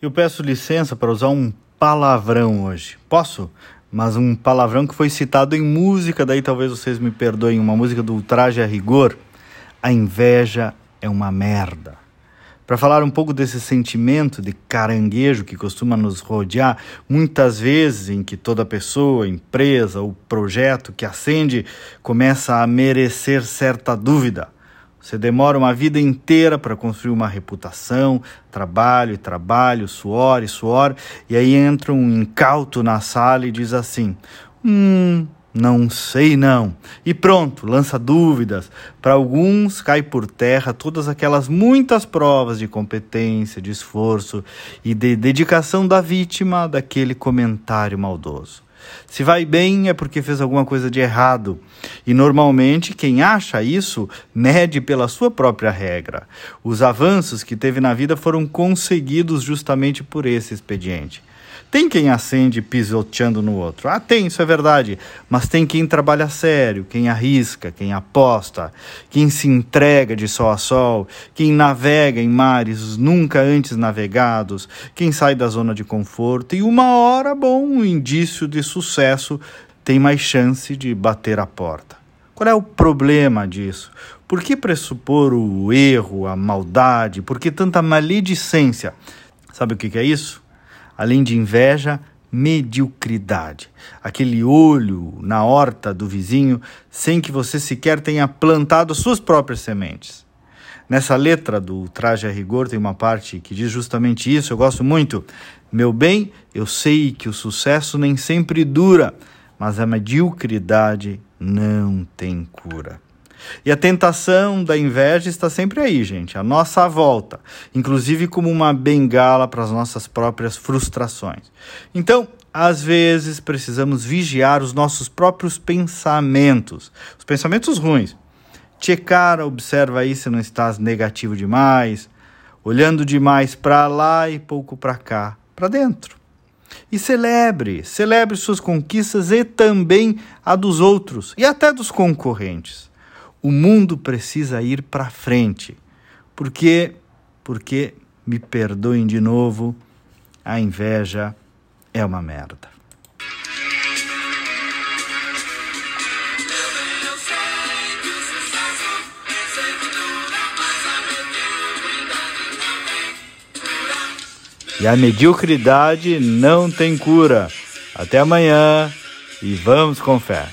Eu peço licença para usar um palavrão hoje. Posso? Mas um palavrão que foi citado em música, daí talvez vocês me perdoem, uma música do Ultraje a Rigor. A inveja é uma merda. Para falar um pouco desse sentimento de caranguejo que costuma nos rodear, muitas vezes em que toda pessoa, empresa ou projeto que acende começa a merecer certa dúvida. Você demora uma vida inteira para construir uma reputação, trabalho e trabalho, suor e suor, e aí entra um incauto na sala e diz assim: Hum, não sei não. E pronto, lança dúvidas. Para alguns, cai por terra todas aquelas muitas provas de competência, de esforço e de dedicação da vítima daquele comentário maldoso. Se vai bem é porque fez alguma coisa de errado. E normalmente quem acha isso mede pela sua própria regra. Os avanços que teve na vida foram conseguidos justamente por esse expediente. Tem quem acende pisoteando no outro. Ah, tem, isso é verdade. Mas tem quem trabalha sério, quem arrisca, quem aposta, quem se entrega de sol a sol, quem navega em mares nunca antes navegados, quem sai da zona de conforto e uma hora, bom, um indício de sucesso tem mais chance de bater a porta. Qual é o problema disso? Por que pressupor o erro, a maldade? Por que tanta maledicência? Sabe o que é isso? Além de inveja, mediocridade. Aquele olho na horta do vizinho sem que você sequer tenha plantado suas próprias sementes. Nessa letra do Traje a Rigor tem uma parte que diz justamente isso, eu gosto muito. Meu bem, eu sei que o sucesso nem sempre dura, mas a mediocridade não tem cura. E a tentação da inveja está sempre aí, gente, à nossa volta, inclusive como uma bengala para as nossas próprias frustrações. Então, às vezes precisamos vigiar os nossos próprios pensamentos, os pensamentos ruins. Checar, observa aí se não estás negativo demais, olhando demais para lá e pouco para cá, para dentro. E celebre, celebre suas conquistas e também a dos outros e até dos concorrentes. O mundo precisa ir para frente. Porque, porque, me perdoem de novo, a inveja é uma merda. E a mediocridade não tem cura. Até amanhã e vamos com fé.